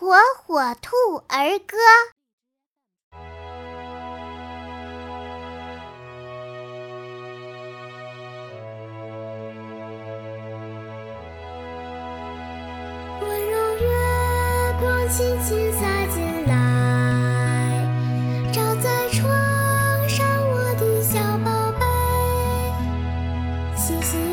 火火兔儿歌。温柔月光轻轻洒进来，照在窗上，我的小宝贝。星星。